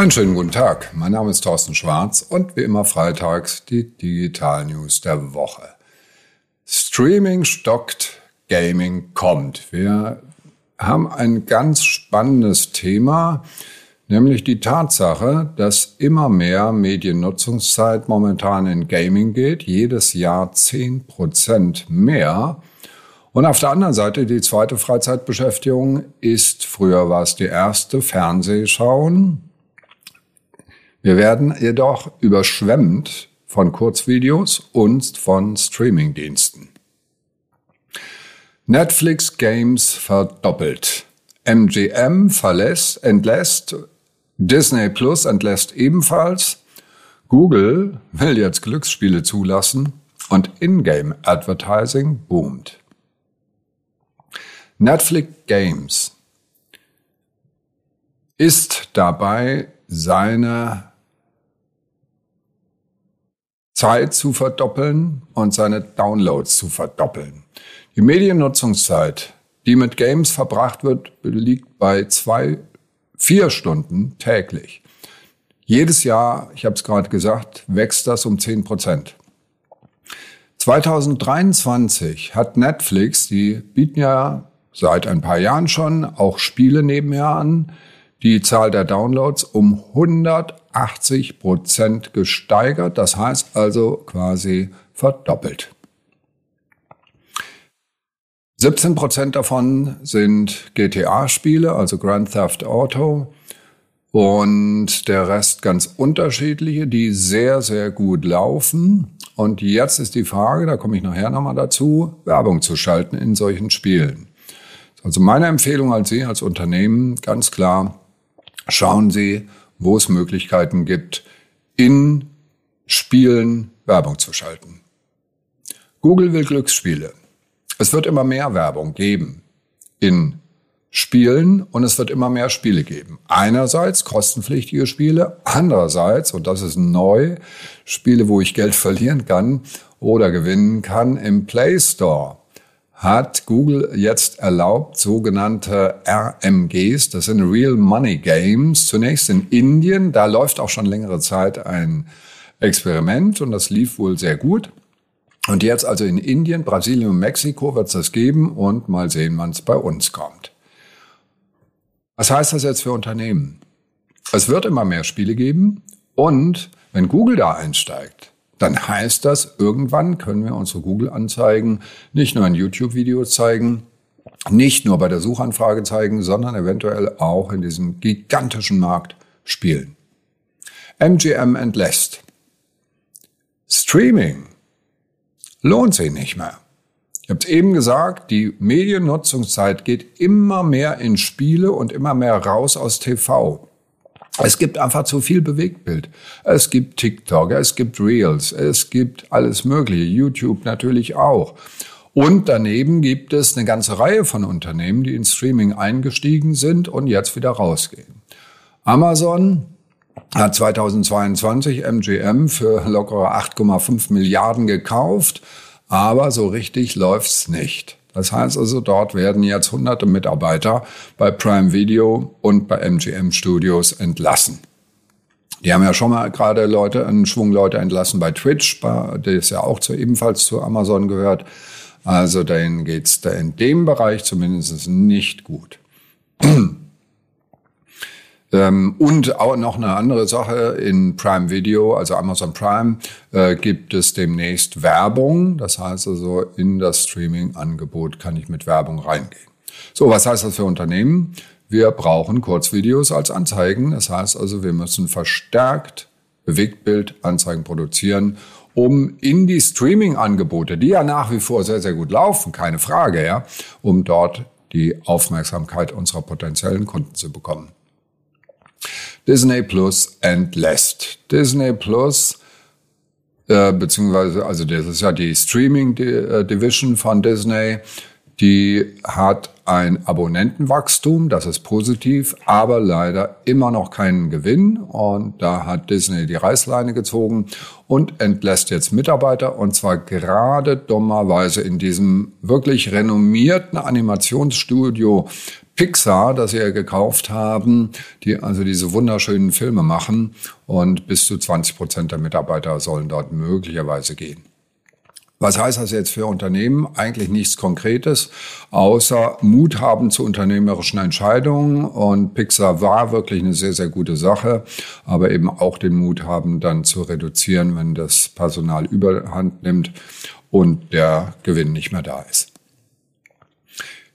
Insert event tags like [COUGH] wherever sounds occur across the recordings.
Einen schönen guten Tag. Mein Name ist Thorsten Schwarz und wie immer freitags die Digital News der Woche. Streaming stockt, Gaming kommt. Wir haben ein ganz spannendes Thema, nämlich die Tatsache, dass immer mehr Mediennutzungszeit momentan in Gaming geht, jedes Jahr zehn Prozent mehr. Und auf der anderen Seite die zweite Freizeitbeschäftigung ist, früher war es die erste, Fernsehschauen. Wir werden jedoch überschwemmt von Kurzvideos und von Streamingdiensten. Netflix Games verdoppelt. MGM verlässt, entlässt, Disney Plus entlässt ebenfalls. Google will jetzt Glücksspiele zulassen und Ingame Advertising boomt. Netflix Games ist dabei, seine Zeit zu verdoppeln und seine Downloads zu verdoppeln. Die Mediennutzungszeit, die mit Games verbracht wird, liegt bei zwei, vier Stunden täglich. Jedes Jahr, ich habe es gerade gesagt, wächst das um zehn Prozent. 2023 hat Netflix, die bieten ja seit ein paar Jahren schon auch Spiele nebenher an, die Zahl der Downloads um 180 Prozent gesteigert. Das heißt also quasi verdoppelt. 17 Prozent davon sind GTA-Spiele, also Grand Theft Auto. Und der Rest ganz unterschiedliche, die sehr, sehr gut laufen. Und jetzt ist die Frage, da komme ich nachher nochmal dazu, Werbung zu schalten in solchen Spielen. Also meine Empfehlung als Sie, als Unternehmen, ganz klar, schauen Sie, wo es Möglichkeiten gibt, in Spielen Werbung zu schalten. Google will Glücksspiele. Es wird immer mehr Werbung geben in Spielen und es wird immer mehr Spiele geben. Einerseits kostenpflichtige Spiele, andererseits, und das ist neu, Spiele, wo ich Geld verlieren kann oder gewinnen kann im Play Store hat Google jetzt erlaubt, sogenannte RMGs, das sind Real Money Games, zunächst in Indien, da läuft auch schon längere Zeit ein Experiment und das lief wohl sehr gut. Und jetzt also in Indien, Brasilien und Mexiko wird es das geben und mal sehen, wann es bei uns kommt. Was heißt das jetzt für Unternehmen? Es wird immer mehr Spiele geben und wenn Google da einsteigt, dann heißt das, irgendwann können wir unsere Google-Anzeigen nicht nur in YouTube-Videos zeigen, nicht nur bei der Suchanfrage zeigen, sondern eventuell auch in diesem gigantischen Markt spielen. MGM entlässt. Streaming lohnt sich nicht mehr. Ich habe es eben gesagt, die Mediennutzungszeit geht immer mehr in Spiele und immer mehr raus aus TV. Es gibt einfach zu viel Bewegtbild. Es gibt TikTok, es gibt Reels, es gibt alles Mögliche, YouTube natürlich auch. Und daneben gibt es eine ganze Reihe von Unternehmen, die in Streaming eingestiegen sind und jetzt wieder rausgehen. Amazon hat 2022 MGM für lockere 8,5 Milliarden gekauft, aber so richtig läuft's nicht. Das heißt also, dort werden jetzt hunderte Mitarbeiter bei Prime Video und bei MGM Studios entlassen. Die haben ja schon mal gerade Leute, einen Schwung Leute entlassen bei Twitch, der ist ja auch zu, ebenfalls zu Amazon gehört. Also denen geht's da in dem Bereich zumindest nicht gut. [CLEARS THROAT] Ähm, und auch noch eine andere Sache in Prime Video, also Amazon Prime, äh, gibt es demnächst Werbung. Das heißt also, in das Streaming-Angebot kann ich mit Werbung reingehen. So, was heißt das für Unternehmen? Wir brauchen Kurzvideos als Anzeigen. Das heißt also, wir müssen verstärkt Bewegtbildanzeigen produzieren, um in die Streaming-Angebote, die ja nach wie vor sehr, sehr gut laufen, keine Frage, ja, um dort die Aufmerksamkeit unserer potenziellen Kunden zu bekommen. Disney Plus entlässt. Disney Plus, äh, beziehungsweise, also das ist ja die Streaming äh, Division von Disney, die hat ein Abonnentenwachstum, das ist positiv, aber leider immer noch keinen Gewinn. Und da hat Disney die Reißleine gezogen und entlässt jetzt Mitarbeiter. Und zwar gerade dummerweise in diesem wirklich renommierten Animationsstudio Pixar, das sie ja gekauft haben, die also diese wunderschönen Filme machen und bis zu 20 Prozent der Mitarbeiter sollen dort möglicherweise gehen. Was heißt das jetzt für Unternehmen? Eigentlich nichts Konkretes, außer Mut haben zu unternehmerischen Entscheidungen. Und Pixar war wirklich eine sehr, sehr gute Sache, aber eben auch den Mut haben, dann zu reduzieren, wenn das Personal überhand nimmt und der Gewinn nicht mehr da ist.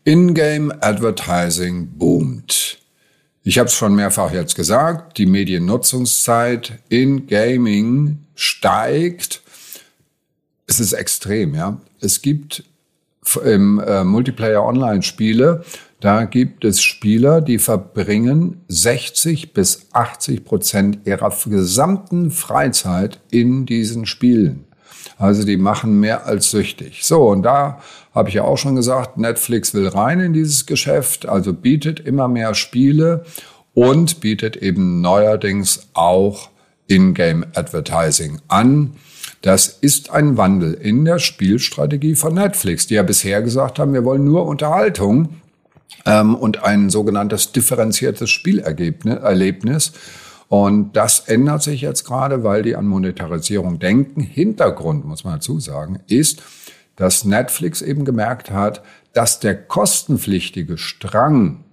In-game Advertising boomt. Ich habe es schon mehrfach jetzt gesagt, die Mediennutzungszeit in Gaming steigt es ist extrem, ja. Es gibt im äh, Multiplayer Online-Spiele, da gibt es Spieler, die verbringen 60 bis 80 Prozent ihrer gesamten Freizeit in diesen Spielen. Also die machen mehr als süchtig. So, und da habe ich ja auch schon gesagt, Netflix will rein in dieses Geschäft, also bietet immer mehr Spiele und bietet eben neuerdings auch In-Game Advertising an. Das ist ein Wandel in der Spielstrategie von Netflix, die ja bisher gesagt haben, wir wollen nur ähm, und ein sogenanntes differenziertes Spielerlebnis. Und das ändert sich jetzt gerade, weil die an Monetarisierung denken. Hintergrund, muss man dazu sagen, ist, dass Netflix eben gemerkt hat, dass der kostenpflichtige Strang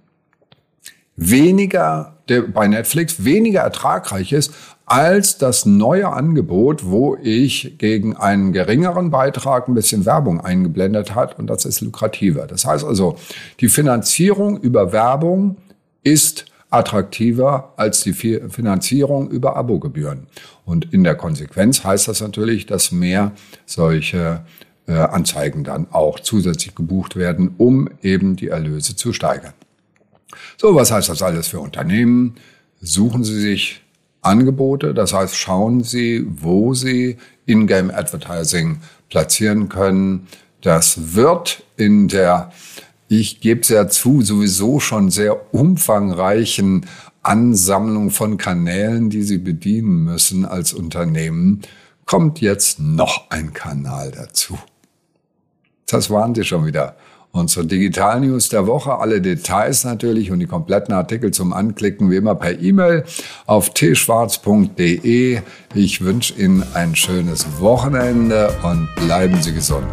weniger, der bei Netflix weniger ertragreich ist als das neue Angebot, wo ich gegen einen geringeren Beitrag ein bisschen Werbung eingeblendet hat und das ist lukrativer. Das heißt also, die Finanzierung über Werbung ist attraktiver als die Finanzierung über Abogebühren. Und in der Konsequenz heißt das natürlich, dass mehr solche äh, Anzeigen dann auch zusätzlich gebucht werden, um eben die Erlöse zu steigern. So, was heißt das alles für Unternehmen? Suchen Sie sich Angebote. Das heißt, schauen Sie, wo Sie In-Game Advertising platzieren können. Das wird in der, ich gebe es ja zu, sowieso schon sehr umfangreichen Ansammlung von Kanälen, die Sie bedienen müssen als Unternehmen, kommt jetzt noch ein Kanal dazu. Das waren Sie schon wieder. Unsere Digital News der Woche, alle Details natürlich und die kompletten Artikel zum Anklicken wie immer per E-Mail auf tschwarz.de. Ich wünsche Ihnen ein schönes Wochenende und bleiben Sie gesund.